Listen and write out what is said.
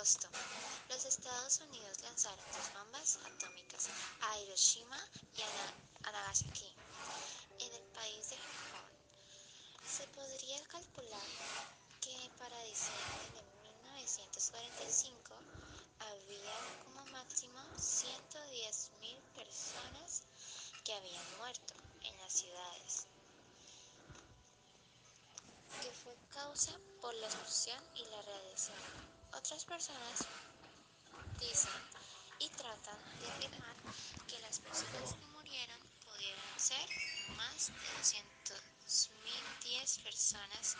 agosto, los Estados Unidos lanzaron dos bombas atómicas a Hiroshima y a Nagasaki. En el país de Japón, se podría calcular que para diciembre de 1945 había como máximo 110.000 personas que habían muerto en las ciudades, que fue por la explosión y la radiación. Otras personas dicen y tratan de afirmar que las personas que murieron pudieron ser más de 210 personas